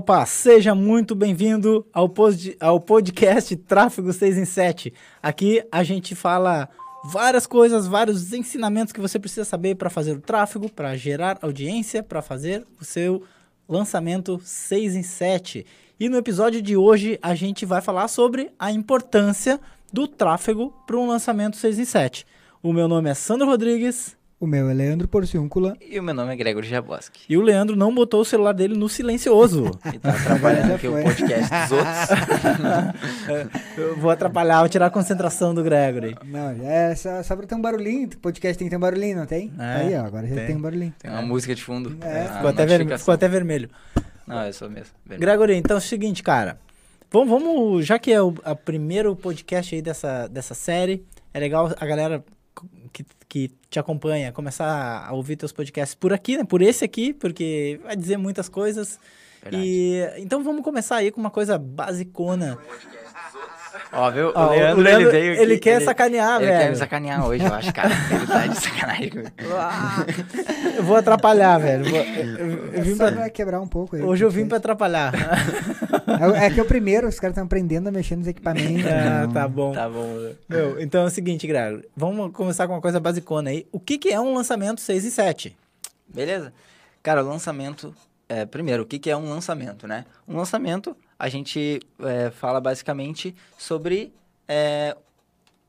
Opa, seja muito bem-vindo ao, pod ao podcast Tráfego 6 em 7. Aqui a gente fala várias coisas, vários ensinamentos que você precisa saber para fazer o tráfego, para gerar audiência, para fazer o seu lançamento 6 em 7. E no episódio de hoje a gente vai falar sobre a importância do tráfego para um lançamento 6 em 7. O meu nome é Sandro Rodrigues. O meu é Leandro Porciúncula. E o meu nome é Gregor Jaboski. E o Leandro não botou o celular dele no silencioso. e tá atrapalhando aqui o podcast dos outros. Eu vou atrapalhar, vou tirar a concentração do Gregory. Não, é só, só pra ter um barulhinho. Podcast tem que ter um barulhinho, não tem? É, Aí, ó, agora já tem um barulhinho. Tem uma música de fundo. É, uma Ficou até, ver- ficou até vermelho. Não, eu sou mesmo. vermelho. Gregory, então é o seguinte, cara. Vamos, vamos já que é o a primeiro podcast aí dessa, dessa série, é legal a galera que, que te acompanha começar a ouvir teus podcasts por aqui, né? Por esse aqui, porque vai dizer muitas coisas. Verdade. E então vamos começar aí com uma coisa basicona. Ó, viu? Ó, o Leandro, o Leandro, ele veio aqui, ele quer sacanear, ele velho. quer me sacanear hoje, eu acho, cara. Ele tá de sacanagem comigo. Eu vou atrapalhar, velho. Eu vou- eu- eu É vim só pra- pra quebrar um pouco aí. Hoje eu vim pra atrapalhar. É, é que é o primeiro, os caras estão aprendendo a mexer nos equipamentos. ah, não. tá bom. Tá bom. Meu, então é o seguinte, Gregory. Vamos começar com uma coisa basicona aí. O que, que é um lançamento 6 e 7? Beleza? Cara, o lançamento. É, primeiro, o que, que é um lançamento, né? Um lançamento, a gente é, fala basicamente sobre. é,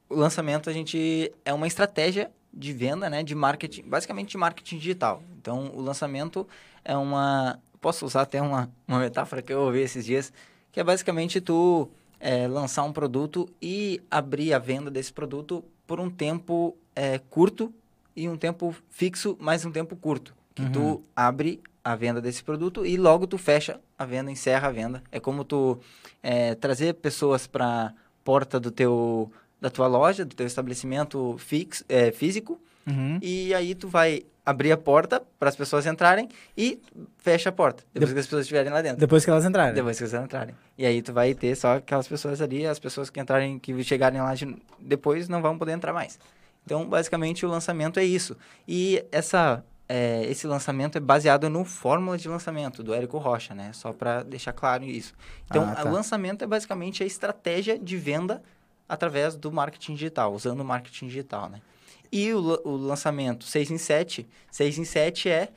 o lançamento, a gente. É uma estratégia de venda, né? De marketing. Basicamente de marketing digital. Então, o lançamento é uma. Posso usar até uma, uma metáfora que eu ouvi esses dias, que é basicamente tu é, lançar um produto e abrir a venda desse produto por um tempo é, curto e um tempo fixo, mais um tempo curto. Que Uhum. tu abre a venda desse produto e logo tu fecha a venda, encerra a venda. É como tu é, trazer pessoas para porta do teu da tua loja, do teu estabelecimento fix, é, físico, Uhum. e aí tu vai abrir a porta para as pessoas entrarem e fecha a porta, depois que as pessoas estiverem lá dentro. Depois que elas entrarem. Depois que elas entrarem. E aí tu vai ter só aquelas pessoas ali, as pessoas que entrarem, que chegarem lá de- depois não vão poder entrar mais. Então, basicamente, o lançamento é isso. E essa, é, esse lançamento é baseado no fórmula de lançamento do Érico Rocha, né? Só para deixar claro isso. Então, Ah, tá. o lançamento é basicamente a estratégia de venda através do marketing digital, usando o marketing digital, né? E o, o lançamento 6 em 7, 6 em 7 é,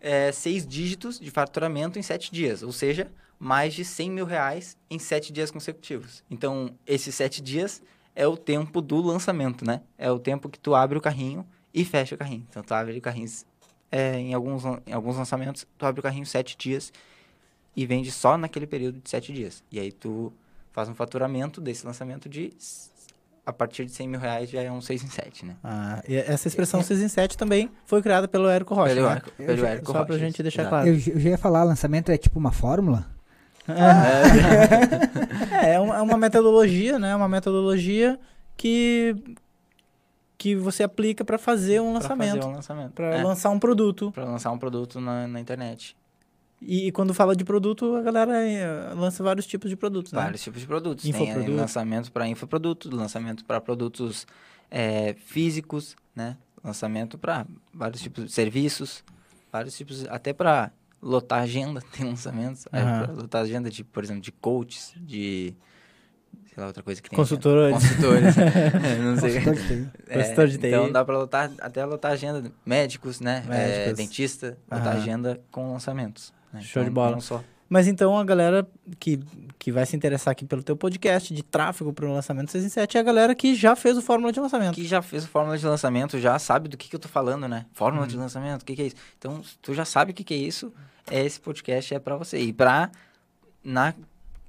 é seis dígitos de faturamento em 7 dias, ou seja, mais de 100 mil reais em 7 dias consecutivos. Então, esses 7 dias é o tempo do lançamento, né? É o tempo que tu abre o carrinho e fecha o carrinho. Então, tu abre o carrinho, é, em, alguns, em alguns lançamentos, tu abre o carrinho 7 dias e vende só naquele período de 7 dias. E aí tu faz um faturamento desse lançamento de... A partir de 100 mil reais já é um 6 em 7, né? Ah, e essa expressão 6 em 7 também foi criada pelo Érico Rocha, Pelo né? Érico- pelo já- Érico Só pra Rocha, gente deixar exato. claro. Eu, eu já ia falar, lançamento é tipo uma fórmula? É, é uma, é uma metodologia, né? Uma metodologia que, que você aplica para fazer um Pra fazer lançamento. um lançamento. Para É, lançar um produto. pra lançar um produto na, na internet. E, quando fala de produto, a galera eh, lança vários tipos de produtos, né? Vários tipos de produtos. Tem Infoproduto. eh, lançamento para infoprodutos, lançamento para produtos eh, físicos, né? Lançamento para vários tipos de serviços, vários tipos, até para lotar agenda, tem lançamentos. eh, Aham. pra lotar agenda de, por exemplo, de coaches, de sei lá, outra coisa que tem. Consultores. Consultores. não sei. Consultor de TI. É, Consultor de TI. Então dá para lotar, até lotar agenda, de médicos, né? Médicos. É, dentista, lotar Aham. agenda com lançamentos. Né? Show de Então, bola. não só. Mas então a galera que, que vai se interessar aqui pelo teu podcast de tráfego para o lançamento 6 em 7 é a galera que já fez o fórmula de lançamento. que já fez fórmula de lançamento, já sabe do que, que eu tô falando, né? Fórmula Uhum. de lançamento, o que, que é isso? Então, tu já sabe o que, que é isso, é esse podcast é para você. E pra, na,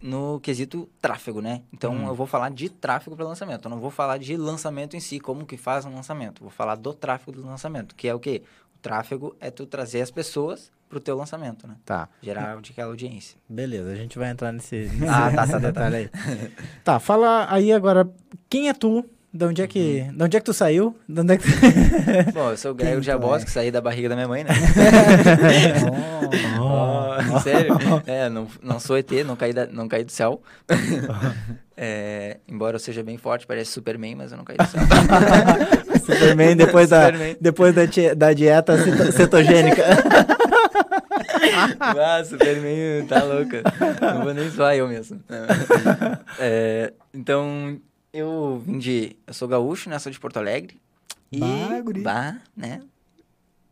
no quesito tráfego, né? Então, Uhum. eu vou falar de tráfego para lançamento. Eu não vou falar de lançamento em si, como que faz um lançamento. Vou falar do tráfego do lançamento, que é o quê? O tráfego é tu trazer as pessoas pro teu lançamento, né? Tá. Gerar aquela audiência. Beleza, a gente vai entrar nesse, Ah, tá, nesse tá, tá, detalhe aí. Tá, fala aí agora, quem é tu? De onde é que, de onde é que tu saiu? De onde é que tu... Bom, eu sou o Grego Jabos, é? que saí da barriga da minha mãe, né? Oh. Oh, sério? É, não, não sou ET, não caí, da- não caí do céu. É, embora eu seja bem forte, parece Superman, mas eu não caí do céu. Superman depois da, Superman. depois da, da dieta ceto- cetogênica. Ah, Superman, tá louca. Não vou nem zoar eu mesmo. É, então, eu vim de... Eu sou gaúcho, né? Sou de Porto Alegre. E... Bah, guri. Bah, né?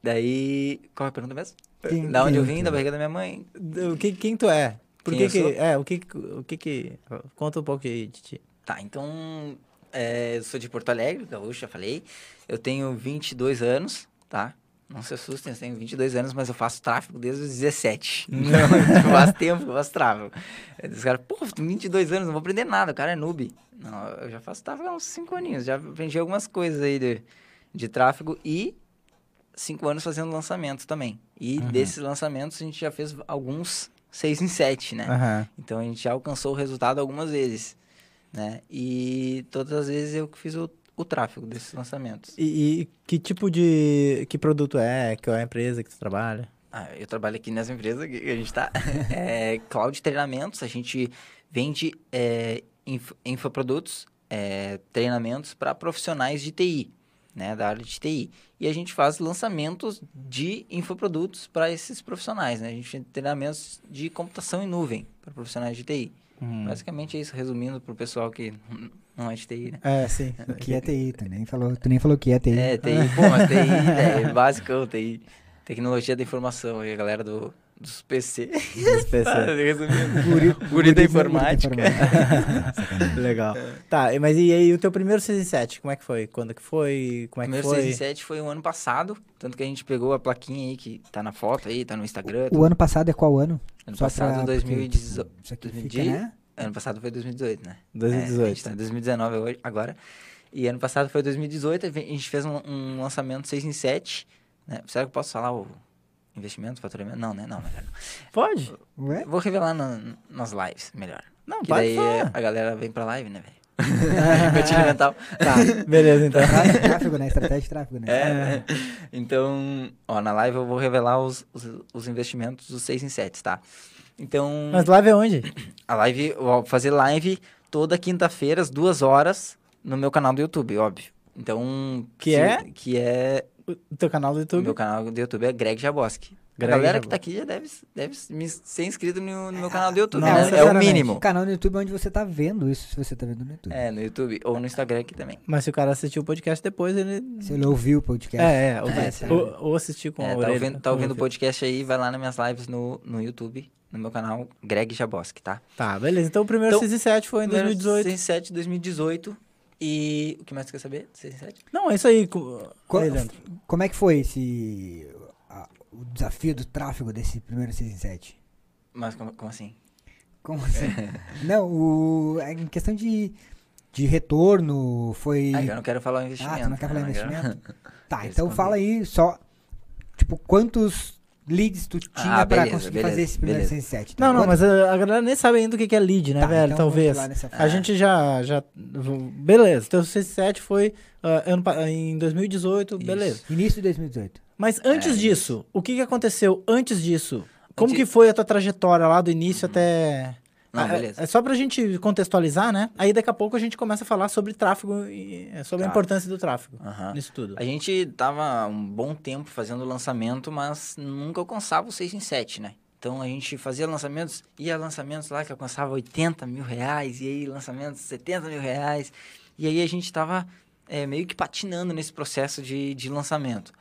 Daí... Qual é a pergunta mesmo? Quem- da onde eu vim, da barriga da minha mãe. O que, quem tu é? Por Quem que que... É, o que o que que... Conta um pouco de de ti. Tá, então... é, eu sou de Porto Alegre, gaúcho, já falei. Eu tenho 22 anos, tá? Não se assustem, eu tenho 22 anos, mas eu faço tráfego desde os 17. Então, faz tempo que eu faço tráfego. Os caras, pô, tu tem 22 anos, não vou aprender nada, o cara é noob. Não, eu já faço tráfego há uns 5 aninhos, já aprendi algumas coisas aí de, de tráfego e 5 anos fazendo lançamentos também. E desses lançamentos a gente já fez alguns 6 em 7, né? Aham. Então a gente já alcançou o resultado algumas vezes, né? E todas as vezes eu fiz o, o tráfego desses lançamentos. E, e que tipo de... Que produto é? Qual é a empresa que tu trabalha? Ah, eu trabalho aqui nessa empresa que a gente tá. é Cloud Treinamentos. A gente vende é, inf- infoprodutos, é, treinamentos para profissionais de TI, né? Da área de TI. E a gente faz lançamentos de infoprodutos para esses profissionais, né? A gente tem treinamentos de computação em nuvem para profissionais de TI. Hum. Basicamente é isso, resumindo para o pessoal que não é de TI, né? É, sim. Que é TI, tu nem falou, tu nem falou que é TI. É, TI, pô, mas TI é básico, TI. Tecnologia da informação, e a galera do, dos PC. Dos PC. Resumindo. Guri, Guri da informática. Legal. Tá, e- mas e aí o teu primeiro 6 em 7, como é que foi? Quando que foi? Como é que Primeiro foi? 6 em 7 foi o ano passado, tanto que a gente pegou a plaquinha aí que tá na foto aí, tá no Instagram. O ano passado é qual ano? ano Só passado, pra- 2018. Isso aqui fica, 2000, né? Ano passado foi 2018, né? 2018. É, a gente tá em 2019 hoje, agora. E ano passado foi 2018, a gente fez um, um lançamento 6 em 7. Né? Será que eu posso falar o investimento, faturamento? Não, né? Não, melhor não. Pode? Ué? Vou revelar na- nas lives, melhor. Não, que pode daí falar. a galera vem pra live, né, velho? Gatilho mental. Tá, beleza então. Tráfego, né? Estratégia de tráfego, né? É. Então, ó, na live eu vou revelar os, os, os investimentos dos 6 em 7, tá? Então, Mas live é onde? a live, eu vou fazer live toda quinta-feira, às duas horas, no meu canal do YouTube, óbvio. Então... Que se- é? Que é... O teu canal do YouTube? meu canal do YouTube é Greg Jaboski. Greg a galera Jaboski. que tá aqui já deve, deve ser inscrito no, no meu canal do YouTube, não, né? É o mínimo. O canal no YouTube é onde você tá vendo isso, se você tá vendo no YouTube. É, no YouTube. Ou no Instagram aqui também. Mas se o cara assistiu o podcast depois, ele. Se ele ouviu o podcast. É, é, ou, É, tá. ou, ou assistiu com a É, tá orelha. ouvindo, tá com ouvindo o podcast aí, vai lá nas minhas lives no, no YouTube, no meu canal Greg Jaboski, tá? Tá, beleza. Então o primeiro Então, 6 e 7 foi em 2018. 2007, 2018. E o que mais tu quer saber? 6 e 7? Não, é isso aí. co- Aí. Como é que foi esse. a- o desafio do tráfego desse primeiro 6 em 7? Mas como, como assim? Como assim? não, o, é em questão de, de retorno, foi. Ah, eu não quero falar o investimento. Ah, tu não quer falar né? quero- investimento? Tá, Quero então esconder. fala aí só. Tipo, quantos leads tu tinha Ah, pra beleza, conseguir beleza, fazer esse primeiro beleza. 6 em 7? Não, não, mas a, a galera nem sabe ainda o que que é lead, né, Tá, velho? então Talvez. vamos lá nessa A gente já. já beleza, então 6 e 7 foi ah, ano, em 2018, Isso. beleza. Início de 2018. Mas antes É, disso, o que, que aconteceu antes disso? Como Antes- que foi a tua trajetória lá do início até. Não, Ah, é- beleza. É, só pra gente contextualizar, né? Aí daqui a pouco a gente começa a falar sobre tráfego e é, sobre a Tá. importância do tráfego Aham. nisso tudo. A gente tava um bom tempo fazendo lançamento, mas nunca alcançava o 6 em 7, né? Então a gente fazia lançamentos, ia lançamentos lá que alcançava 80 mil reais, e aí lançamentos 70 mil reais. E aí a gente tava é, meio que patinando nesse processo de, de lançamento.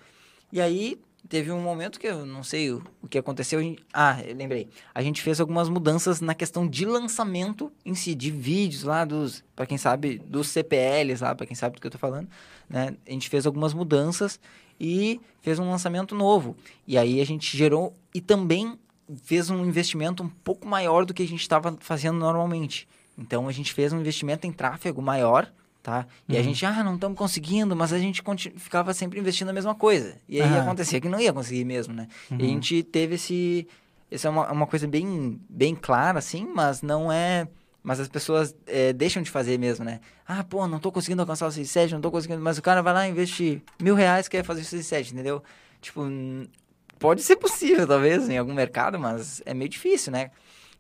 E aí teve um momento que eu não sei o, o que aconteceu. Ah, eu lembrei. A gente fez algumas mudanças na questão de lançamento em si, de vídeos lá dos, para quem sabe, dos CPLs lá, para quem sabe do que eu tô falando, né? A gente fez algumas mudanças e fez um lançamento novo. E aí a gente gerou e também fez um investimento um pouco maior do que a gente estava fazendo normalmente. Então a gente fez um investimento em tráfego maior, tá? E a gente, ah, não estamos conseguindo, mas a gente ficava sempre investindo na mesma coisa. E aí acontecia que não ia conseguir mesmo, né? E a gente teve esse. Essa é uma, uma coisa bem, bem clara, assim, mas não é. Mas as pessoas eh, deixam de fazer mesmo, né? Ah, pô, não tô conseguindo alcançar o 6,7, não tô conseguindo. Mas o cara vai lá e investe mil reais quer fazer o 6,7, entendeu? Tipo, pode ser possível, talvez, em algum mercado, mas é meio difícil, né?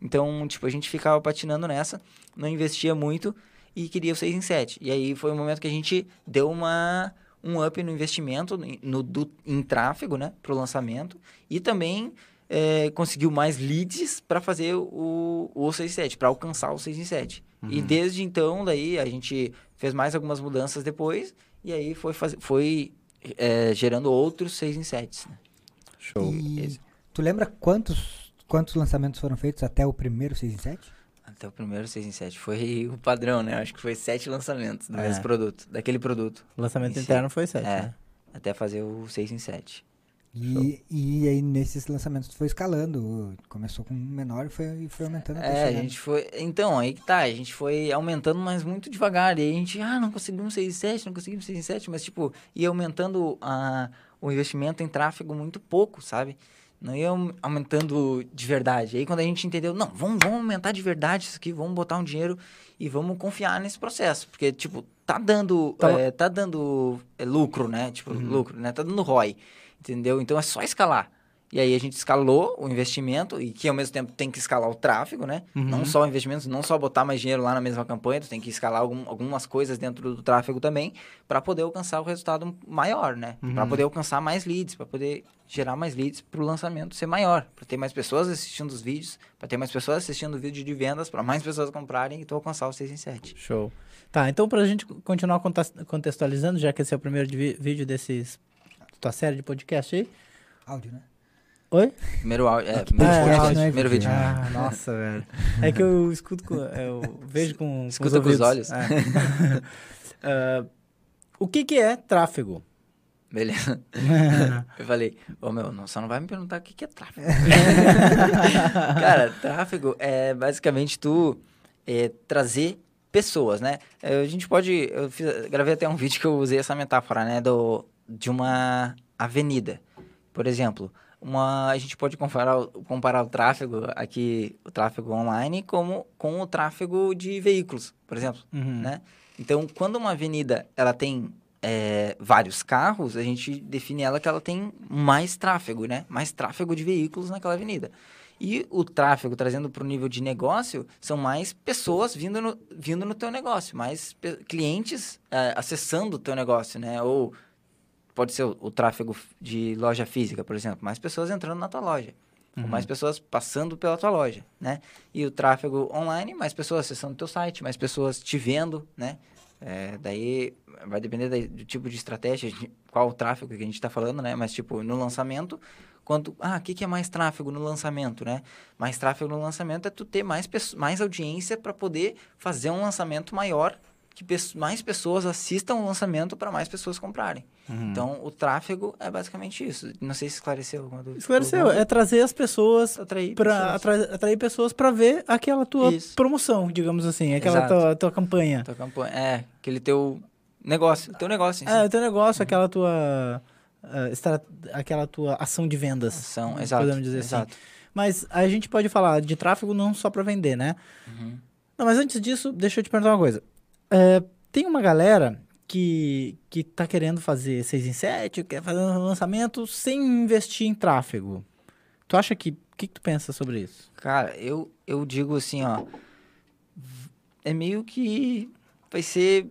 Então, tipo, a gente ficava patinando nessa, não investia muito e queria o 6 em 7. E aí foi o momento que a gente deu uma, um up no investimento, em- no, do, em tráfego, né, pro lançamento. E também é, conseguiu mais leads para fazer o, o 6 em 7, para alcançar o 6 em 7. E desde então, daí, a gente fez mais algumas mudanças depois, e aí foi, faz... foi é, gerando outros 6 em 7. Né? Show. E tu lembra quantos, quantos lançamentos foram feitos até o primeiro 6 em 7? Até o primeiro 6 em 7. Foi o padrão, né? Acho que foi sete lançamentos do É. mesmo produto, daquele produto. Lançamento interno foi 7, É, né? até fazer o 6 em 7. E, e aí nesses lançamentos tu foi escalando. Começou com um menor e foi, e foi aumentando É, a gente foi. Então, aí que tá. A gente foi aumentando, mas muito devagar. E aí a gente, ah, não conseguimos 6 em 7, não conseguimos 6 em 7, mas tipo, ia aumentando a, o investimento em tráfego muito pouco, sabe? Não ia aum- aumentando de verdade. Aí quando a gente entendeu, não, vamos, vamos aumentar de verdade isso aqui, vamos botar um dinheiro e vamos confiar nesse processo. Porque, tipo, tá dando, Tá- é, tá dando é, lucro, né? Tipo, lucro, né? Tá dando ROI, entendeu? Então é só escalar. E aí a gente escalou o investimento e que ao mesmo tempo tem que escalar o tráfego, né? Não só o investimento, não só botar mais dinheiro lá na mesma campanha, tu tem que escalar algum- algumas coisas dentro do tráfego também para poder alcançar o resultado maior, né? Para poder alcançar mais leads, para poder gerar mais leads para o lançamento ser maior, para ter mais pessoas assistindo os vídeos, para ter mais pessoas assistindo o vídeo de vendas, para mais pessoas comprarem e tu alcançar o 6 em 7. Show. Tá, então pra gente continuar contextualizando, já que esse é o primeiro de- vídeo desses tua série de podcast aí. Áudio, né? Oi? Primeiro áudio, é, Aqui primeiro, é, podcast, áudio, é primeiro vídeo. Ah, nossa, velho. É que eu escuto com, eu vejo com, com Escuta os com os olhos. É. Ah, o que que é tráfego? Beleza. Eu falei, ô meu, não, só não vai me perguntar o que, que é tráfego. Cara, tráfego é basicamente tu é, trazer pessoas, né? É, A gente pode. Eu fiz- gravei até um vídeo que eu usei essa metáfora, né? Do, de uma avenida. Por exemplo, uma, a gente pode comparar, o- comparar o tráfego aqui, o tráfego online, como, com o tráfego de veículos, por exemplo Uhum. né? Então, quando uma avenida ela tem é, vários carros, a gente define ela que ela tem mais tráfego, né? Mais tráfego de veículos naquela avenida. E o tráfego, trazendo para o nível de negócio, são mais pessoas vindo no, vindo no teu negócio, mais clientes é, acessando o teu negócio, né? Ou pode ser o, o tráfego de loja física, por exemplo, mais pessoas entrando na tua loja. Ou mais pessoas passando pela tua loja, né? E o tráfego online, mais pessoas acessando o teu site, mais pessoas te vendo, né? É, daí vai depender do tipo de estratégia, de qual o tráfego que a gente está falando, né? Mas, tipo, no lançamento, quanto... Ah, o que, que é mais tráfego no lançamento, né? Mais tráfego no lançamento é tu ter mais, mais audiência para poder fazer um lançamento maior, que mais pessoas assistam o lançamento para mais pessoas comprarem. Então, o tráfego é basicamente isso. Não sei se esclareceu alguma dúvida. Esclareceu, é trazer as pessoas Atrair para pessoas. atrair, pessoas para ver aquela tua Isso. promoção, digamos assim, aquela Exato. tua, tua campanha. Tua campanha. É, aquele teu negócio. Teu negócio, em si. É, o teu negócio, aquela tua estra- aquela tua ação de vendas. Ação, exato. Podemos dizer exato. assim. Mas a gente pode falar de tráfego não só para vender, né? Uhum. Não, mas antes disso, deixa eu te perguntar uma coisa. É, tem uma galera que, que tá querendo fazer 6 em 7, quer fazer um lançamento sem investir em tráfego. Tu acha que. O que, que tu pensa sobre isso? Cara, eu, eu digo assim, ó. É meio que vai ser.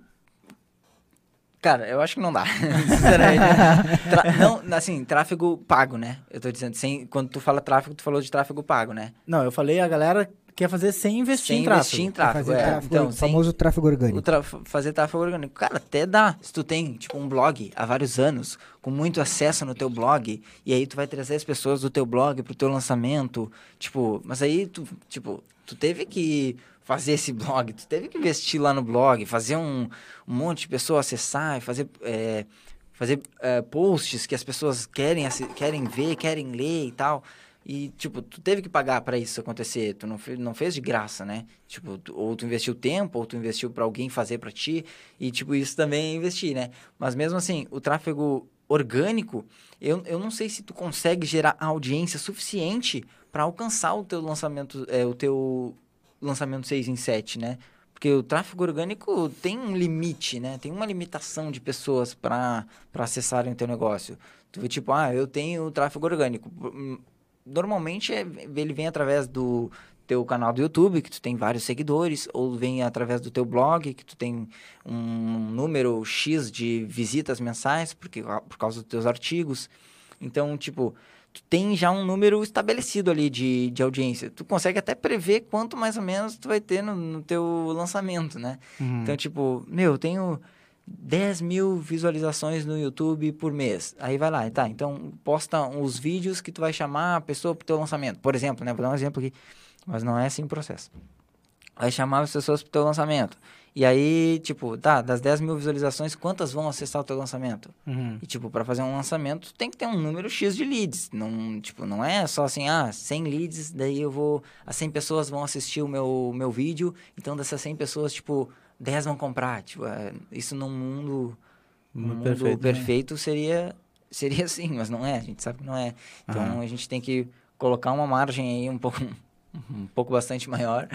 Cara, eu acho que não dá. Tra- não, assim, tráfego pago, né? Eu tô dizendo, sem, quando tu fala tráfego, tu falou de tráfego pago, né? Não, eu falei a galera quer fazer sem investir sem em tráfego. investir em tráfego. é. tráfego, Então, o sem, famoso tráfego orgânico. Tra- fazer tráfego orgânico. Cara, até dá. Se tu tem, tipo, um blog há vários anos, com muito acesso no teu blog, e aí tu vai trazer as pessoas do teu blog pro teu lançamento, tipo, mas aí tu, tipo, tu teve que fazer esse blog, tu teve que investir lá no blog, fazer um, um monte de pessoas acessar e fazer, é, fazer é, posts que as pessoas querem, querem ver, querem ler e tal. E, tipo, tu teve que pagar pra isso acontecer. Tu não, não fez de graça, né? Tipo, tu- ou tu investiu tempo, ou tu investiu pra alguém fazer pra ti. E, tipo, isso também é investir, né? Mas mesmo assim, o tráfego orgânico, eu, eu não sei se tu consegue gerar audiência suficiente pra alcançar o teu lançamento, é, o teu lançamento 6 em 7, né? Porque o tráfego orgânico tem um limite, né? Tem uma limitação de pessoas para acessarem o teu negócio. Tu tipo, ah, eu tenho tráfego orgânico. Normalmente é- ele vem através do teu canal do YouTube, que tu tem vários seguidores, ou vem através do teu blog, que tu tem um número X de visitas mensais, porque, por causa dos teus artigos. Então, tipo, tu tem já um número estabelecido ali de, de audiência. Tu consegue até prever quanto mais ou menos tu vai ter no, no teu lançamento, né? Uhum. Então, tipo, meu, eu tenho 10 mil visualizações no YouTube por mês. Aí vai lá, tá, então posta os vídeos que tu vai chamar a pessoa pro teu lançamento. Por exemplo, né, vou dar um exemplo aqui, mas não é assim o processo. Vai chamar as pessoas pro teu lançamento. E aí, tipo, tá, das 10 mil visualizações, quantas vão acessar o teu lançamento? Uhum. E, tipo, para fazer um lançamento, tem que ter um número X de leads. Não, tipo, não é só assim, ah, 100 leads, daí eu vou... As 100 pessoas vão assistir o meu, meu vídeo, então dessas 100 pessoas, tipo, 10 vão comprar. Tipo, é, isso num mundo, num Mundo perfeito, perfeito, né? seria, seria assim, mas não é. A gente sabe que não é. Então, Aham. a gente tem que colocar uma margem aí um pouco, um pouco bastante maior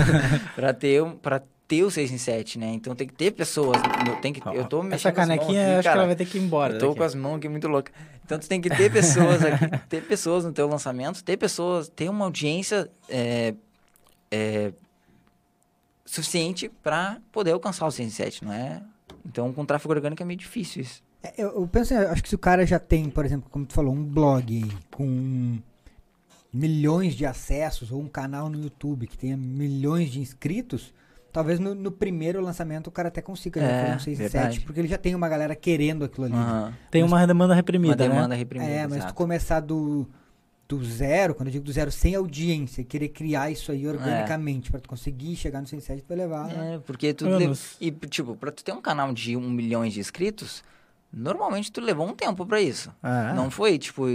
para ter, pra ter o 6 em 7, né? Então, tem que ter pessoas... Tem que, eu tô mexendo Essa canequinha, aqui, acho que cara. ela vai ter que ir embora. Eu tô daqui. com as mãos aqui muito loucas. Então tu tem que ter pessoas aqui, ter pessoas no teu lançamento, ter pessoas, ter uma audiência é, é, suficiente para poder alcançar o 107, não é? Então com tráfego orgânico é meio difícil isso. É, Eu, eu penso, assim, acho que se o cara já tem, por exemplo, como tu falou, um blog com milhões de acessos, ou um canal no YouTube que tenha milhões de inscritos, talvez no, no primeiro lançamento o cara até consiga já É, fazer um 6 e verdade. 7, porque ele já tem uma galera querendo aquilo ali. né? Aham. Tem uma demanda Uma reprimida, demanda né? reprimida. É, mas exato. tu começar do, do zero, quando eu digo do zero, sem audiência, querer criar isso aí organicamente, pra tu conseguir chegar no 6 e 7, tu vai levar... É, porque tu... Anos. E, tipo, pra tu ter um canal de um milhão de inscritos, normalmente tu levou um tempo pra isso. É. Não foi, tipo,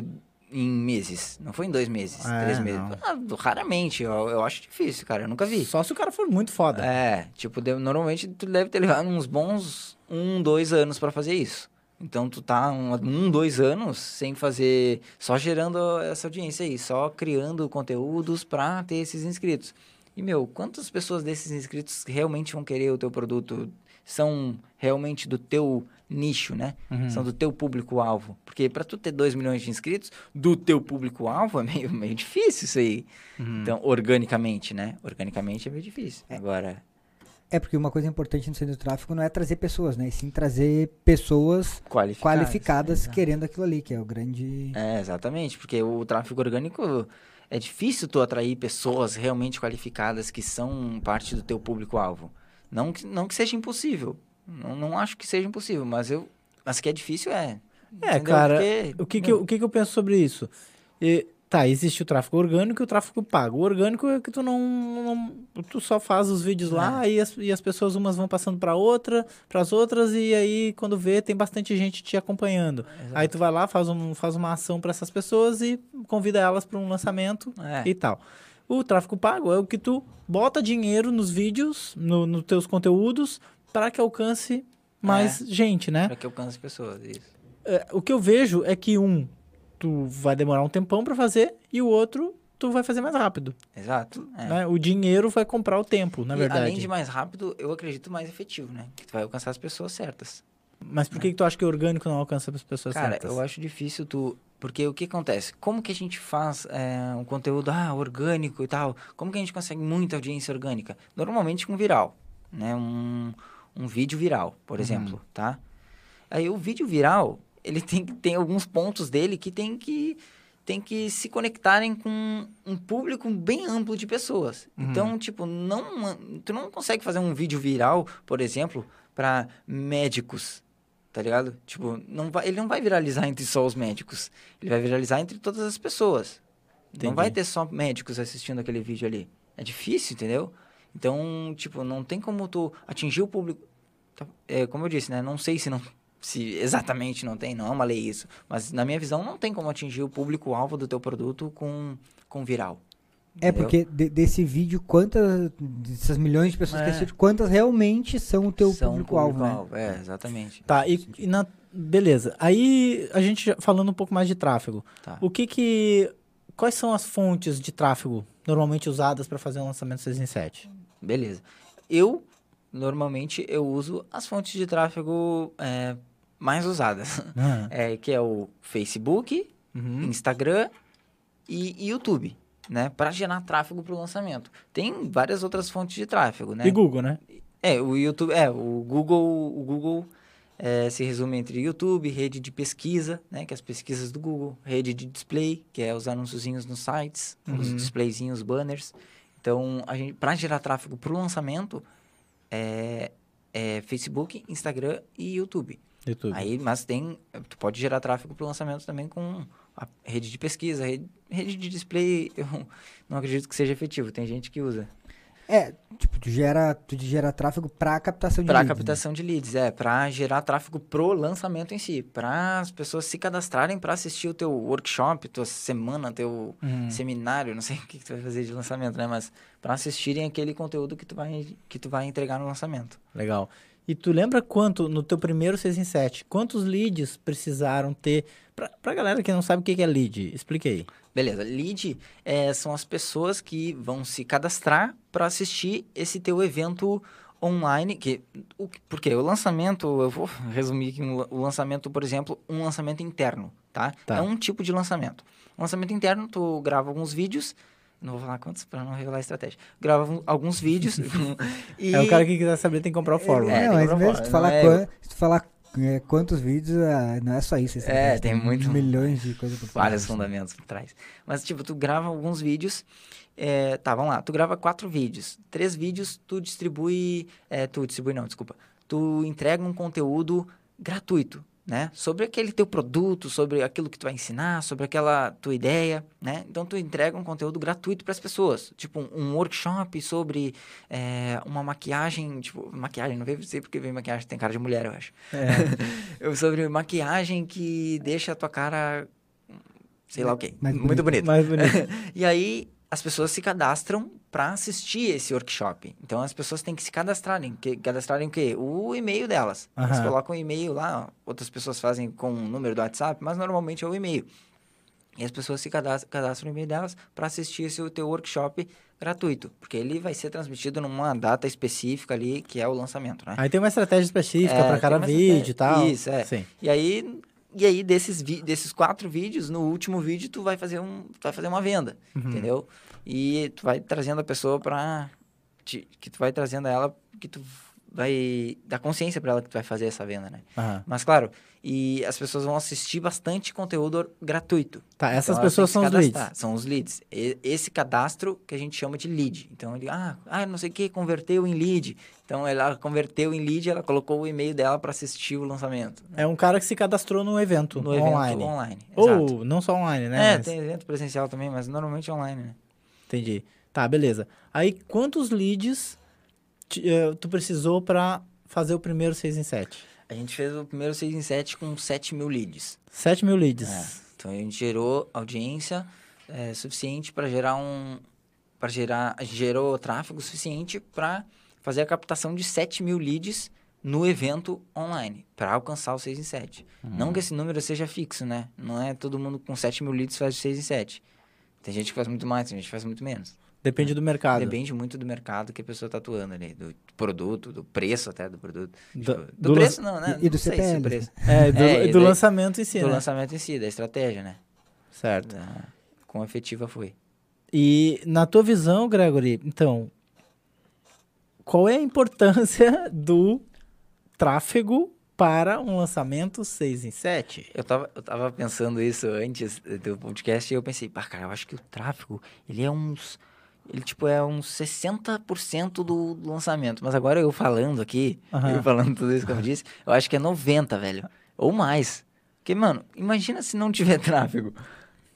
em meses. Não foi em dois meses, É, três meses. não. Ah, raramente. Eu, eu acho difícil, cara. Eu nunca vi. Só se o cara for muito foda. É, tipo, deve- normalmente tu deve ter levado uns bons um, dois anos pra fazer isso. Então tu tá um, um, dois anos sem fazer, só gerando essa audiência aí, só criando conteúdos pra ter esses inscritos. E, meu, quantas pessoas desses inscritos realmente vão querer o teu produto? São realmente do teu nicho, né? Uhum. São do teu público-alvo. Porque pra tu ter 2 milhões de inscritos, do teu público-alvo é meio, meio difícil isso aí. Uhum. Então, organicamente, né? Organicamente é meio difícil. Agora, É, porque uma coisa importante no centro do tráfego não é trazer pessoas, né? E sim trazer pessoas qualificadas. qualificadas querendo aquilo ali, que é o grande. É, exatamente, porque o tráfego orgânico é difícil tu atrair pessoas realmente qualificadas que são parte do teu público-alvo. Não que, não que seja impossível. Não, não acho que seja impossível, mas eu. Mas que é difícil é. É, Entendeu? cara, Porque, O que que, eu, o que que eu penso sobre isso? E, tá, existe o tráfego orgânico e o tráfego pago. O orgânico é que tu não, não- tu só faz os vídeos lá e, as, e as pessoas umas vão passando para outra, para as outras e aí quando vê tem bastante gente te acompanhando. Exato. Aí tu vai lá, faz, um, faz uma ação para essas pessoas e convida elas para um lançamento É. e tal. O tráfego pago é o que tu bota dinheiro nos vídeos, no, nos teus conteúdos para que alcance mais gente, né? Pra que alcance pessoas, isso. É, o que eu vejo é que um, tu vai demorar um tempão pra fazer, e o outro, tu vai fazer mais rápido. Exato. é. né? O dinheiro vai comprar o tempo, na E verdade. além de mais rápido, eu acredito mais efetivo, né? Que tu vai alcançar as pessoas certas. Mas por que, que tu acha que o orgânico não alcança as pessoas Cara, certas? eu acho difícil tu. Porque o que acontece? Como que a gente faz é, um conteúdo ah, orgânico e tal? Como que a gente consegue muita audiência orgânica? Normalmente com viral, né? Um, um vídeo viral, por Uhum. exemplo, tá? Aí o vídeo viral, ele tem, tem alguns pontos dele que tem que tem que se conectarem com um público bem amplo de pessoas. Uhum. Então, tipo, não tu não consegue fazer um vídeo viral, por exemplo, para médicos, tá ligado? Tipo, não vai, ele não vai viralizar entre só os médicos. Ele vai viralizar entre todas as pessoas. Entendi. Não vai ter só médicos assistindo aquele vídeo ali. É difícil, entendeu? Então, tipo, não tem como tu atingir o público. Tá- É, como eu disse, né? Não sei se não se exatamente não tem, não é uma lei isso, mas na minha visão não tem como atingir o público alvo do teu produto com com viral. É entendeu? porque de- desse vídeo, quantas dessas milhões de pessoas que É. assistem, quantas realmente são o teu público-alvo, né? público-alvo, É, exatamente. Tá, e, e na... beleza. Aí, a gente já- falando um pouco mais de tráfego. Tá. O que que... Quais são as fontes de tráfego normalmente usadas para fazer um lançamento 6 em 7? Beleza. Eu, normalmente, eu uso as fontes de tráfego é, mais usadas. Ah, É, que é o Facebook, uhum. Instagram e, e YouTube, né? Para gerar tráfego para o lançamento. Tem várias outras fontes de tráfego, né? E Google, né? É, o YouTube, é, o Google, o Google é, se resume entre YouTube, rede de pesquisa, né, que é as pesquisas do Google, rede de display, que é os anúnciozinhos nos sites, os Uhum. displayzinhos, os banners. Então, a gente, para gerar tráfego para o lançamento, é, é Facebook, Instagram e YouTube. YouTube. Aí, mas tem, tu pode gerar tráfego para o lançamento também com a rede de pesquisa, rede, rede de display, eu não acredito que seja efetivo, tem gente que usa. É, tipo, tu gera, tu gera tráfego pra captação de Para leads, né? captação de leads, é, para gerar tráfego pro lançamento em si, para as pessoas se cadastrarem para assistir o teu workshop, tua semana, teu Uhum. seminário, não sei o que, que tu vai fazer de lançamento, né, mas para assistirem aquele conteúdo que tu vai que tu vai entregar no lançamento. Legal. E tu lembra quanto, no teu primeiro 6 em 7, quantos leads precisaram ter? Pra, pra galera que não sabe o que é lead, explique aí. Beleza, lead é, são as pessoas que vão se cadastrar para assistir esse teu evento online, que, o, que- porque o lançamento, eu vou resumir aqui, um o lançamento, por exemplo, um lançamento interno, tá? Tá. É um tipo de lançamento. Lançamento interno, tu grava alguns vídeos, não vou falar quantos para não revelar a estratégia, grava alguns vídeos e... É o cara que quiser saber tem que comprar o fórum. É, não, tem mas mesmo se tu falar, é- se tu falar é, quantos vídeos, ah, não é só isso. É, tem muito- Milhões de coisas por trás, vários né? fundamentos por trás. Mas, tipo, tu grava alguns vídeos. é, tá, vamos lá. Tu grava quatro vídeos. Três vídeos tu distribui. é, tu distribui, não, desculpa. Tu entrega um conteúdo gratuito, né? Sobre aquele teu produto, sobre aquilo que tu vai ensinar, sobre aquela tua ideia, né? Então, tu entrega um conteúdo gratuito para as pessoas. Tipo, um, um workshop sobre é, uma maquiagem. Tipo, maquiagem, não veio sei porque veio maquiagem, tem cara de mulher, eu acho. É. Sobre maquiagem que deixa a tua cara. Sei lá o quê. Mais Muito bonito. Mais bonito. E aí as pessoas se cadastram para assistir esse workshop. Então as pessoas têm que se cadastrarem. Que, cadastrarem o quê? O e-mail delas. Elas Aham. colocam o e-mail lá, outras pessoas fazem com o número do WhatsApp, mas normalmente é o e-mail. E as pessoas se cadastram, cadastram o e-mail delas para assistir esse teu workshop gratuito. Porque ele vai ser transmitido numa data específica ali, que é o lançamento, né? Aí tem uma estratégia específica É, tem cada vídeo e tal. Isso, é. Sim. E aí, e aí desses, desses quatro vídeos, no último vídeo tu vai fazer, um, tu vai fazer uma venda, Uhum. entendeu? E tu vai trazendo a pessoa pra... que tu vai trazendo ela, que tu vai dar consciência pra ela que tu vai fazer essa venda, né? Aham. Mas claro, e as pessoas vão assistir bastante conteúdo gratuito. Tá, essas Então, pessoas são os leads. São os leads. E- esse cadastro que a gente chama de lead. Então, ele, ah, ah, não sei o que, converteu em lead. Então, ela converteu em lead, ela colocou o e-mail dela para assistir o lançamento. É um cara que se cadastrou no evento, No evento online. online. Ou não só online, né? É, Mas- tem evento presencial também, mas normalmente online, né? Entendi. Tá, beleza. Aí, quantos leads tu precisou pra fazer o primeiro 6 em 7? A gente fez o primeiro 6 em 7 com 7 mil leads. 7 mil leads. É. Então a gente gerou audiência é, suficiente para gerar um. para gerar. Gerou tráfego suficiente para fazer a captação de 7 mil leads no evento online, para alcançar o 6 em 7. Não que esse número seja fixo, né? Não é todo mundo com 7 mil leads faz 6 em 7. Tem gente que faz muito mais, tem gente que faz muito menos. Depende do mercado. Depende muito do mercado que a pessoa está atuando ali, do produto, do preço até do produto. Do- Tipo, do do, preço não, né? e- e do sei CPL. preço. É, do, É, e do daí- lançamento em si, do né? lançamento em si, da estratégia, né? Certo. Da, quão efetiva foi. E na tua visão, Gregory, então, qual é a importância do tráfego para um lançamento 6 em 7? Eu tava, eu tava pensando isso antes do podcast e eu pensei, pá, cara, eu acho que o tráfego, ele é uns. Ele, tipo, é uns 60% do do lançamento. Mas agora eu falando aqui, Aham. eu falando tudo isso que eu disse, eu acho que é 90, velho. Ou mais. Porque, mano, imagina se não tiver tráfego.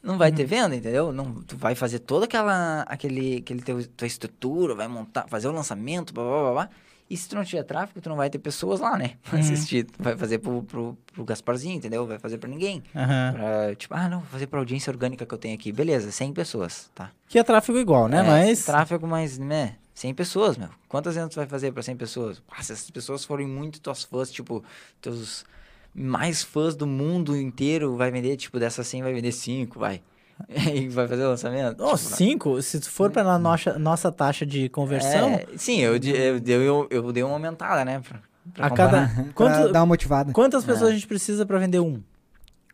Não vai ter venda, entendeu? Não, tu vai fazer toda aquela aquele, aquele teu, tua estrutura, vai montar, fazer o lançamento, blá, blá, blá, blá. E se tu não tiver tráfego, tu não vai ter pessoas lá, né? Pra assistir. Tu vai fazer pro, pro, pro Gasparzinho, entendeu? Vai fazer pra ninguém. Aham. Pra, tipo, ah, não, vou fazer pra audiência orgânica que eu tenho aqui. Beleza, 100 pessoas, tá? Que é tráfego igual, né? É, Mas. Tráfego, mas, né? 100 pessoas, meu. Quantas vendas tu vai fazer pra 100 pessoas? Ah, se essas pessoas forem muito tuas fãs, tipo, teus mais fãs do mundo inteiro, vai vender, tipo, dessas 100 vai vender 5, vai. E vai fazer o lançamento. Oh, 5? Se for pela nossa, nossa taxa de conversão, é, sim, eu, eu, eu, eu, dei uma aumentada, né? Pra, pra a comparar. cada. Quanto- dar uma motivada. quantas É. pessoas a gente precisa para vender um?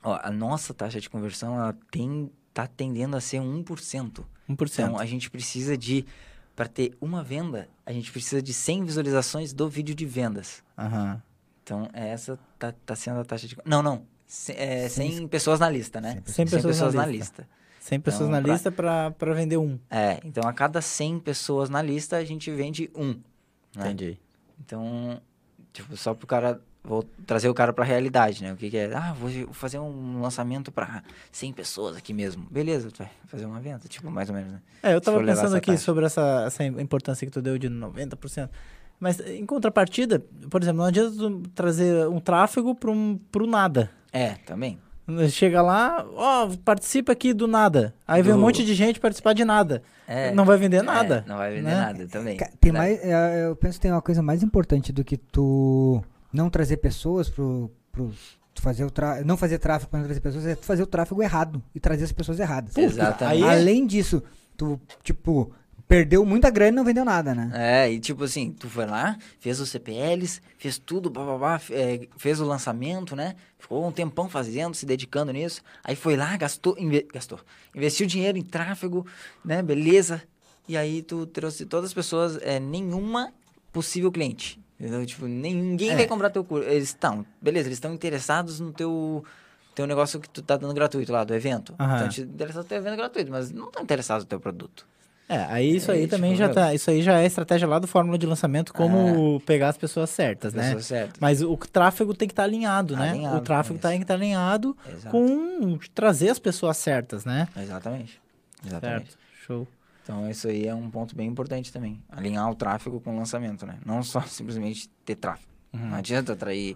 Ó, a nossa taxa de conversão, ela tem, tá tendendo a ser 1%. 1%. Então, a gente precisa de, para ter uma venda, a gente precisa de 100 visualizações do vídeo de vendas. Aham. Então, é essa tá, tá sendo a taxa de... Não, não. É, 100 pessoas na lista, né? 100 pessoas na na lista. lista. 100 pessoas Então, na pra- lista pra, pra vender um. É, então a cada 100 pessoas na lista, a gente vende um. Né? Entendi. Então, tipo, só pro cara... Vou trazer o cara pra realidade, né? O que, que é? Ah, vou fazer um lançamento pra 100 pessoas aqui mesmo. Beleza, tu vai fazer uma venda, tipo, mais ou menos, né? É, eu tava pensando aqui taxa. sobre essa, essa importância que tu deu de 90%. Mas em contrapartida, por exemplo, não adianta tu trazer um tráfego um, pro nada. É, também. Chega lá, ó, participa aqui do nada. Aí vem um Do- monte de gente participar de nada. É, Não vai vender é, nada. não vai vender né? nada também. Tem mais, é, eu penso que tem uma coisa mais importante do que tu não trazer pessoas pro, pro tu fazer o tra... não fazer tráfego para não trazer pessoas, é tu fazer o tráfego errado e trazer as pessoas erradas. Exatamente. Aí é- Além disso, tu, tipo, perdeu muita grana e não vendeu nada, né? É, e tipo assim, tu foi lá, fez os CPLs, fez tudo, bababá, é, fez o lançamento, né? Ficou um tempão fazendo, se dedicando nisso. Aí foi lá, gastou, inve- gastou. Investiu dinheiro em tráfego, né? Beleza. E aí tu trouxe todas as pessoas, é, nenhuma possível cliente. Entendeu? Tipo, ninguém É. vai comprar teu curso. Eles estão, beleza, eles estão interessados no teu, teu negócio que tu tá dando gratuito lá, do evento. Aham. Estão interessados no teu evento gratuito, mas não estão interessados no teu produto. É, aí isso aí É, também tipo, já meu- tá. Isso aí já é estratégia lá do fórmula de lançamento, como pegar as pessoas certas, né? Pessoas certas. Mas o tráfego tem que estar alinhado, né? Alinhado, o tráfego isso. tem que estar alinhado Exato. com trazer as pessoas certas, né? Exatamente. Exatamente. Certo. Show. Então, isso aí é um ponto bem importante também. Alinhar o tráfego com o lançamento, né? Não só simplesmente ter tráfego. Uhum. Não adianta atrair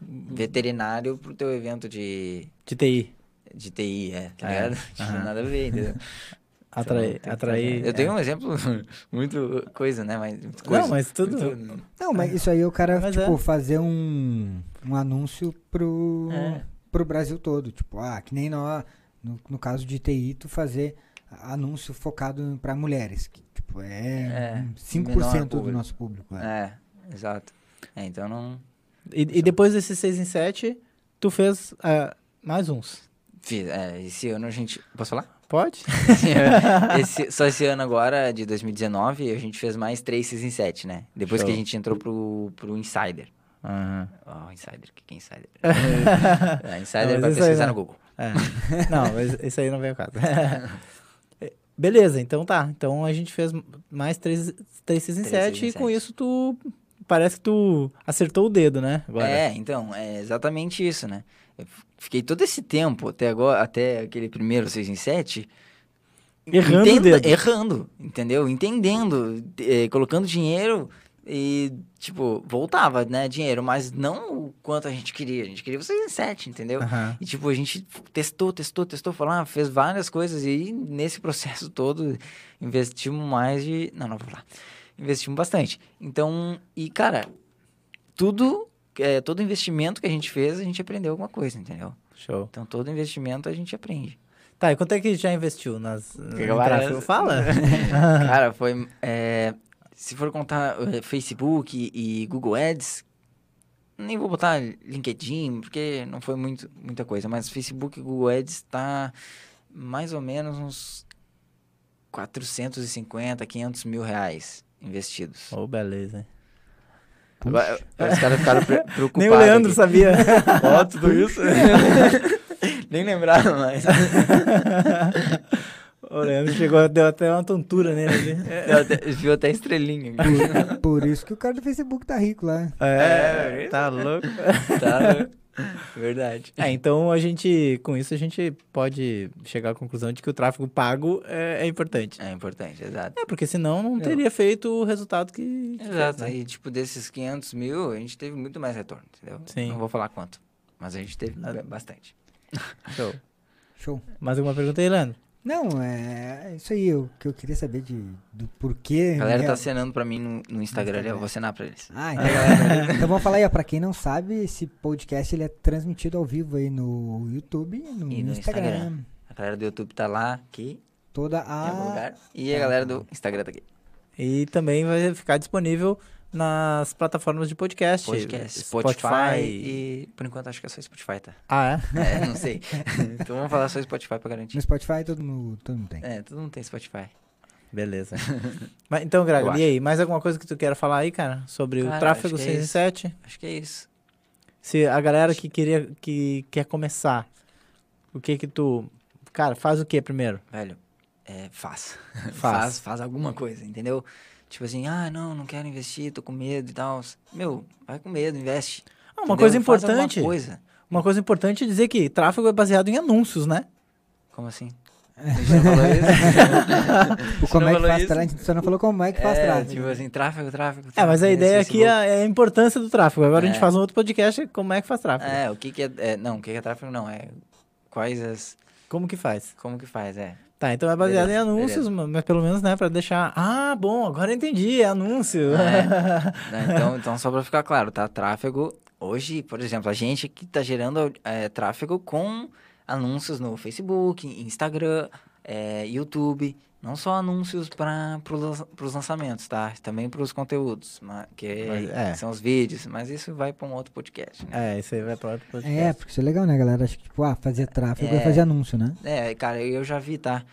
veterinário pro teu evento de, De TI. de TI, é, tá É, ligado? Tipo, aham. nada a ver, entendeu? Atrair. Então, que atrair trazer. Eu é. tenho um exemplo muito coisa, né? Mas, muito coisa, Não, mas tudo. muito- Não, mas isso aí o cara, Mas tipo, é. fazer um, um anúncio pro, É. pro Brasil todo. Tipo, ah, que nem nós, no, no caso de TI, tu fazer anúncio focado pra mulheres. Que, tipo, é, É, um 5% menor do nosso público. é. É, exato. É, então não... E, e depois desses 6 em 7, tu fez ah, mais uns. Fiz, é, esse ano a gente... Posso falar? Pode? Esse- só esse ano agora, de 2019, a gente fez mais 3 6 em 7, né? Depois Show. que a gente entrou pro, pro Insider. Aham. Ó, Insider, o que que é Insider? é, Insider Não, mas vai pesquisar não. no Google. É. Não, mas isso aí não veio ao caso. Beleza, então tá. Então a gente fez mais 3, 3 6 em Três, 7 seis e com isso tu. Parece que tu acertou o dedo, né? Agora. É, então, é exatamente isso, né? Fiquei todo esse tempo, até agora, até aquele primeiro 6 em 7... Errando entenda-. Errando, entendeu? Entendendo, eh, colocando dinheiro e, tipo, voltava, né, dinheiro, mas não o quanto a gente queria. A gente queria o 6 em 7, entendeu? Aham. E, tipo, a gente testou, testou, testou, falou, ah, fez várias coisas e nesse processo todo investimos mais de... Não, não vou falar. Investimos bastante. Então, e, cara, tudo, é, todo investimento que a gente fez, a gente aprendeu alguma coisa, entendeu? Show. Então, todo investimento a gente aprende. Tá, e quanto é que já investiu nas. agora- tráfego? Fala! Cara, foi... é, se for contar eh, Facebook e, Google Ads, nem vou botar LinkedIn, porque não foi muito, muita coisa, mas Facebook e Google Ads tá mais ou menos uns 450, 500 mil reais investidos. Ô, beleza. Agora, os caras ficaram pre- preocupados. Nem o Leandro aqui. sabia. Ó, tudo isso? Nem lembraram mais. o Leandro chegou, deu até uma tontura nele. ali. Deu até- viu até estrelinha. aqui. Por isso que o cara do Facebook tá rico lá. É, É, tá louco. Tá? Verdade. É, então a gente, com isso, a gente pode chegar à conclusão de que o tráfego pago é, é importante. É importante, exato. É, porque senão não teria feito o resultado que. Exato. fez, né? E, tipo, desses 500 mil, a gente teve muito mais retorno, entendeu? Sim. Não vou falar quanto, mas a gente teve Ah. ba- bastante. Show. Show. Mais alguma pergunta aí, Leandro? Não, é isso aí, o que eu queria saber de, do porquê. A galera tá acenando pra mim no, no Instagram, ali, eu vou acenar pra eles. Ah, então, galera, então vamos falar aí, ó, pra quem não sabe, esse podcast ele é transmitido ao vivo aí no YouTube e no, E no Instagram. Instagram. A galera do YouTube tá lá, aqui, Toda em algum a... lugar. E a galera do Instagram tá aqui. E também vai ficar disponível nas plataformas de podcast. Podcast, Spotify, e... Por enquanto acho que é só Spotify, tá? Ah, é? É, não sei. então vamos falar só Spotify pra garantir. No Spotify todo mundo, todo mundo tem. É, todo mundo tem Spotify. Beleza. Mas, então, Grago, Eu e aí? Mais alguma coisa que tu queira falar aí, cara? Sobre o Cara, tráfego acho que é 6 e isso. 7? Acho que é isso. Se a galera que queria, que quer começar, o que que tu... Cara, faz o que primeiro? Velho, é, faz. Faz. faz. Faz alguma coisa, entendeu? Tipo assim, ah, não, não quero investir, tô com medo e tal. Meu, vai com medo, investe. Ah, uma entendeu? coisa importante, coisa. uma coisa importante é dizer que tráfego é baseado em anúncios, né? Como assim? A gente já falou isso? O como não é que falou faz isso? tráfego? Você não falou como é que faz é, tráfego. tipo assim, tráfego, tráfego, É, tráfego. mas a ideia aqui é, é a importância do tráfego. Agora a gente É. faz um outro podcast, como é que faz tráfego. É, o que que é, é... Não, o que que é tráfego não, é... Quais as... Como que faz? Como que faz, é. Tá, então é baseado Beleza, em anúncios, mas pelo menos, né, pra deixar... Ah, bom, agora eu entendi, é anúncio. Né, Então, então, só pra ficar claro, tá? Tráfego, hoje, por exemplo, a gente que tá gerando é, tráfego com anúncios no Facebook, Instagram, é, YouTube, não só anúncios para os lançamentos, tá? Também para os conteúdos, que Mas, é. são os vídeos, mas isso vai para um outro podcast, né? é, isso aí vai pra outro podcast. É, porque isso é legal, né, galera? Acho que, tipo, ah, fazer tráfego é, É. fazer anúncio, né? É, cara, eu já vi, tá?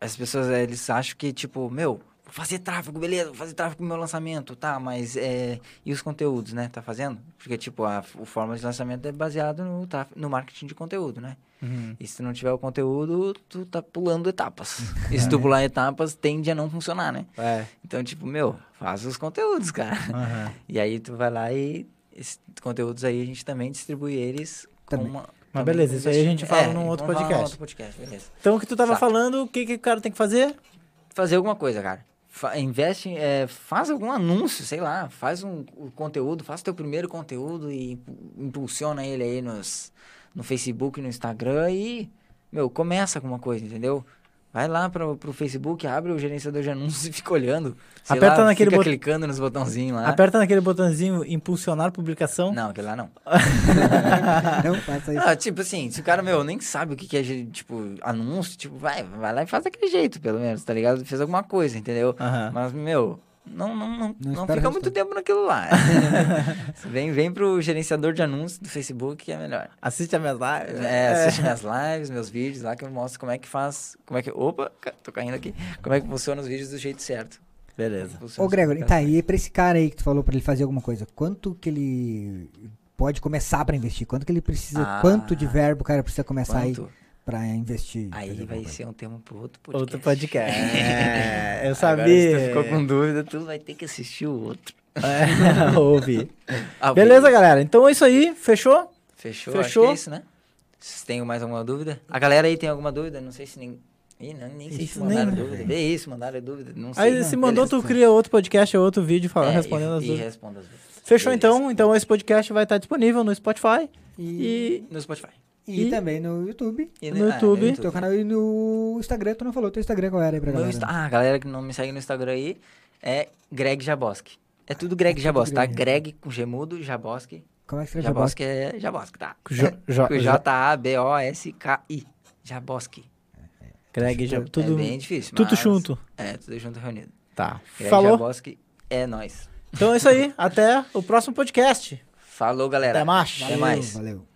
As pessoas, eles acham que, tipo, meu, fazer tráfego, beleza, vou fazer tráfego no meu lançamento, tá? Mas, é... E os conteúdos, né? Tá fazendo? Porque, tipo, a, o forma de lançamento é baseado no, tráfego, no marketing de conteúdo, né? Uhum. E se tu não tiver o conteúdo, tu tá pulando etapas. E se tu pular etapas, tende a não funcionar, né? É. Então, tipo, meu, faz os conteúdos, cara. aham. E aí tu vai lá e... Esses conteúdos aí, a gente também distribui eles com uma... Mas também beleza, isso aí a gente fala num É, outro falar num podcast. outro podcast, beleza. Então, o que tu tava falando, o que, que o cara tem que fazer? fazer alguma coisa, cara. Investe, é, faz algum anúncio, sei lá, faz um, o conteúdo, faz teu primeiro conteúdo e impu- impulsiona ele aí nos, no Facebook, no Instagram e, meu, começa alguma coisa, entendeu? Vai lá pro, pro Facebook, abre o gerenciador de anúncios e fica olhando. Sei Aperta lá, naquele fica bot- clicando nos botãozinhos lá. Aperta naquele botãozinho impulsionar publicação. Não, aquele lá não. Não faça isso. Ah, tipo assim, se o cara, meu, nem sabe o que, que é, tipo, anúncio, tipo, vai, vai lá e faz daquele jeito, pelo menos, tá ligado? Fez alguma coisa, entendeu? Mas, meu, não, não, não, Não não, fica muito tempo naquilo lá. vem, vem pro gerenciador de anúncios do Facebook que é melhor. Assiste a minhas lives. É, assiste minhas lives, meus vídeos lá que eu mostro como é que faz, como é que... Opa, tô caindo aqui. Como é que funciona os vídeos do jeito certo. Beleza. Funciona Ô, as Gregory, tá, e pra esse cara aí que tu falou pra ele fazer alguma coisa, quanto que ele pode começar pra investir? Quanto que ele precisa, Ah. quanto de verbo o cara precisa começar aí Pra investir? Aí vai ser um tema pro outro podcast. Outro podcast. É, eu Agora, sabia. se tu ficou com dúvida, tu vai ter que assistir o outro. É, ouvi. Ah, Beleza, galera? Então é isso aí. Fechou? Fechou? Fechou? Acho que é isso, né? Vocês têm mais alguma dúvida? A galera aí tem alguma dúvida? Não sei se nem... Ih, não, nem sei se Isso mandaram nem- dúvida. Vê isso, mandaram dúvida. Não sei. Aí Não, se mandou, beleza. tu cria outro podcast, outro vídeo fala, É, respondendo e, as e dúvidas. responda as dúvidas. Fechou Beleza. então? Então esse podcast vai estar disponível no Spotify E, e No Spotify. E e- também no YouTube. E No YouTube. Teu canal e no Instagram, tu não falou teu Instagram qual era aí pra galera? Insta- Ah, a galera que não me segue no Instagram aí é Greg Jaboski. É tudo Greg Jaboski, tá? Greg. Com Gemudo, Jaboski. Como é que escreve Jaboski é Jaboski, tá? J-A-B-O-S-K-I. Jaboski. Greg já É tudo bem difícil. tudo mas- junto. É, tudo junto reunido. Tá. Greg Falou? Jaboski é nóis. Então é isso aí. Até o próximo podcast. Falou, galera. Até mais. Até mais. Valeu.